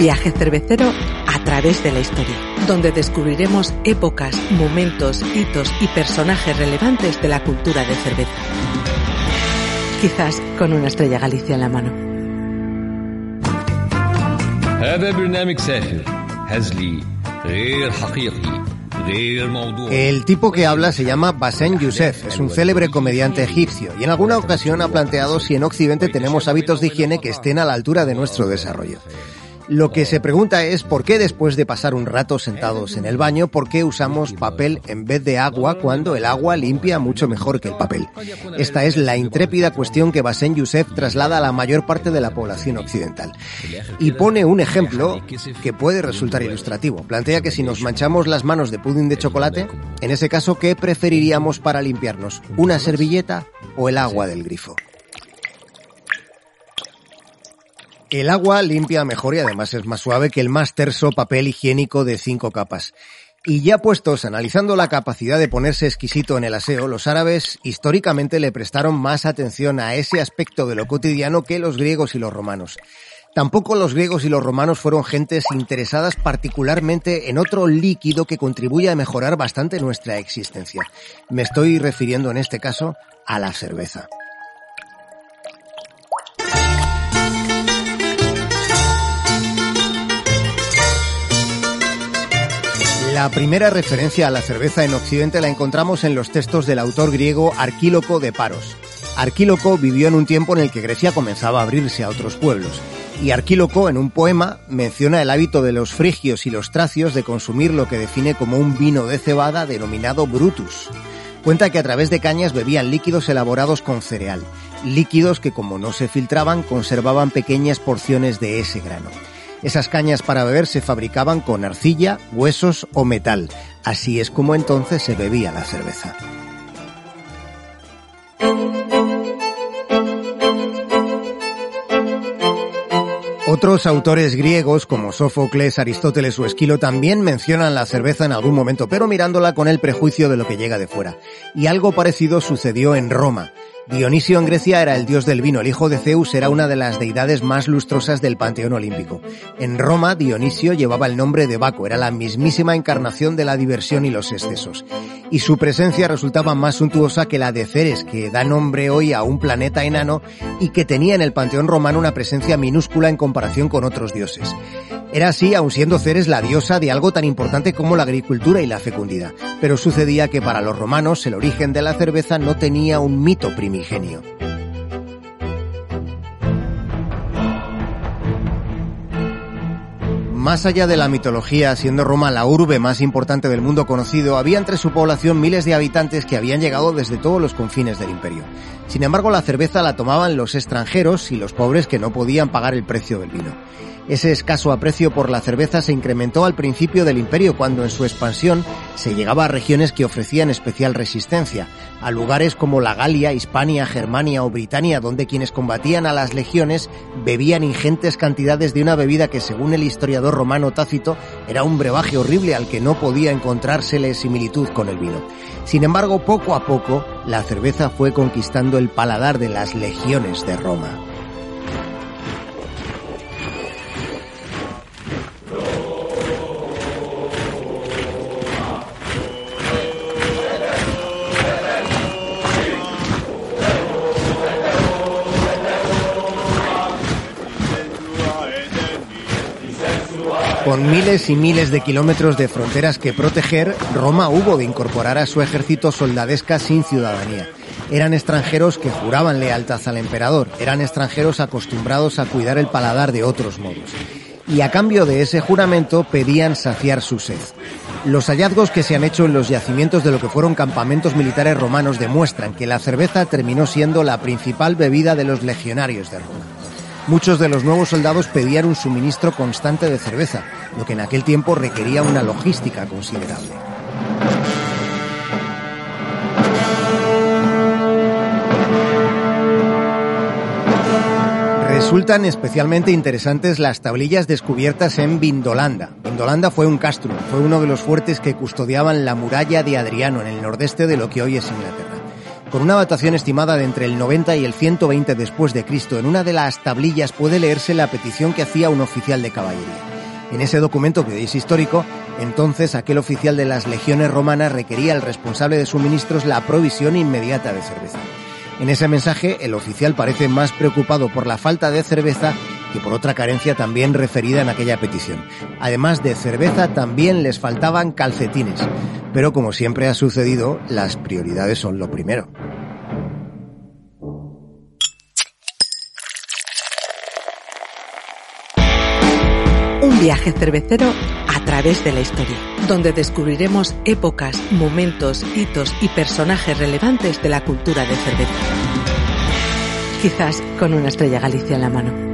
viaje cervecero a través de la historia, donde descubriremos épocas, momentos, hitos y personajes relevantes de la cultura de cerveza. Quizás con una estrella Galicia en la mano. El tipo que habla se llama Basen Youssef, es un célebre comediante egipcio y en alguna ocasión ha planteado si en Occidente tenemos hábitos de higiene que estén a la altura de nuestro desarrollo. Lo que se pregunta es por qué después de pasar un rato sentados en el baño, por qué usamos papel en vez de agua cuando el agua limpia mucho mejor que el papel. Esta es la intrépida cuestión que Basen Youssef traslada a la mayor parte de la población occidental. Y pone un ejemplo que puede resultar ilustrativo. Plantea que si nos manchamos las manos de pudín de chocolate, en ese caso, ¿qué preferiríamos para limpiarnos? ¿Una servilleta o el agua del grifo? El agua limpia mejor y además es más suave que el más terso papel higiénico de cinco capas. Y ya puestos analizando la capacidad de ponerse exquisito en el aseo, los árabes históricamente le prestaron más atención a ese aspecto de lo cotidiano que los griegos y los romanos. Tampoco los griegos y los romanos fueron gentes interesadas particularmente en otro líquido que contribuye a mejorar bastante nuestra existencia. Me estoy refiriendo en este caso a la cerveza. La primera referencia a la cerveza en Occidente la encontramos en los textos del autor griego Arquíloco de Paros. Arquíloco vivió en un tiempo en el que Grecia comenzaba a abrirse a otros pueblos. Y Arquíloco, en un poema, menciona el hábito de los frigios y los tracios de consumir lo que define como un vino de cebada denominado Brutus. Cuenta que a través de cañas bebían líquidos elaborados con cereal, líquidos que como no se filtraban conservaban pequeñas porciones de ese grano. Esas cañas para beber se fabricaban con arcilla, huesos o metal. Así es como entonces se bebía la cerveza. Otros autores griegos como Sófocles, Aristóteles o Esquilo también mencionan la cerveza en algún momento, pero mirándola con el prejuicio de lo que llega de fuera. Y algo parecido sucedió en Roma. Dionisio en Grecia era el dios del vino, el hijo de Zeus era una de las deidades más lustrosas del panteón olímpico. En Roma, Dionisio llevaba el nombre de Baco, era la mismísima encarnación de la diversión y los excesos. Y su presencia resultaba más suntuosa que la de Ceres, que da nombre hoy a un planeta enano y que tenía en el panteón romano una presencia minúscula en comparación con otros dioses. Era así, aun siendo Ceres la diosa de algo tan importante como la agricultura y la fecundidad. Pero sucedía que para los romanos el origen de la cerveza no tenía un mito primigenio. Más allá de la mitología, siendo Roma la urbe más importante del mundo conocido, había entre su población miles de habitantes que habían llegado desde todos los confines del imperio. Sin embargo, la cerveza la tomaban los extranjeros y los pobres que no podían pagar el precio del vino. Ese escaso aprecio por la cerveza se incrementó al principio del imperio cuando en su expansión se llegaba a regiones que ofrecían especial resistencia, a lugares como la Galia, Hispania, Germania o Britania, donde quienes combatían a las legiones bebían ingentes cantidades de una bebida que según el historiador romano Tácito era un brebaje horrible al que no podía encontrársele similitud con el vino. Sin embargo, poco a poco, la cerveza fue conquistando el paladar de las legiones de Roma. Con miles y miles de kilómetros de fronteras que proteger, Roma hubo de incorporar a su ejército soldadesca sin ciudadanía. Eran extranjeros que juraban lealtad al emperador, eran extranjeros acostumbrados a cuidar el paladar de otros modos. Y a cambio de ese juramento pedían saciar su sed. Los hallazgos que se han hecho en los yacimientos de lo que fueron campamentos militares romanos demuestran que la cerveza terminó siendo la principal bebida de los legionarios de Roma. Muchos de los nuevos soldados pedían un suministro constante de cerveza, lo que en aquel tiempo requería una logística considerable. Resultan especialmente interesantes las tablillas descubiertas en Vindolanda. Vindolanda fue un castrum, fue uno de los fuertes que custodiaban la muralla de Adriano en el nordeste de lo que hoy es Inglaterra. Con una datación estimada de entre el 90 y el 120 después de Cristo, en una de las tablillas puede leerse la petición que hacía un oficial de caballería. En ese documento que es histórico, entonces aquel oficial de las legiones romanas requería al responsable de suministros la provisión inmediata de cerveza. En ese mensaje, el oficial parece más preocupado por la falta de cerveza que por otra carencia también referida en aquella petición. Además de cerveza, también les faltaban calcetines. Pero como siempre ha sucedido, las prioridades son lo primero. Un viaje cervecero a través de la historia, donde descubriremos épocas, momentos, hitos y personajes relevantes de la cultura de cerveza. Quizás con una estrella Galicia en la mano.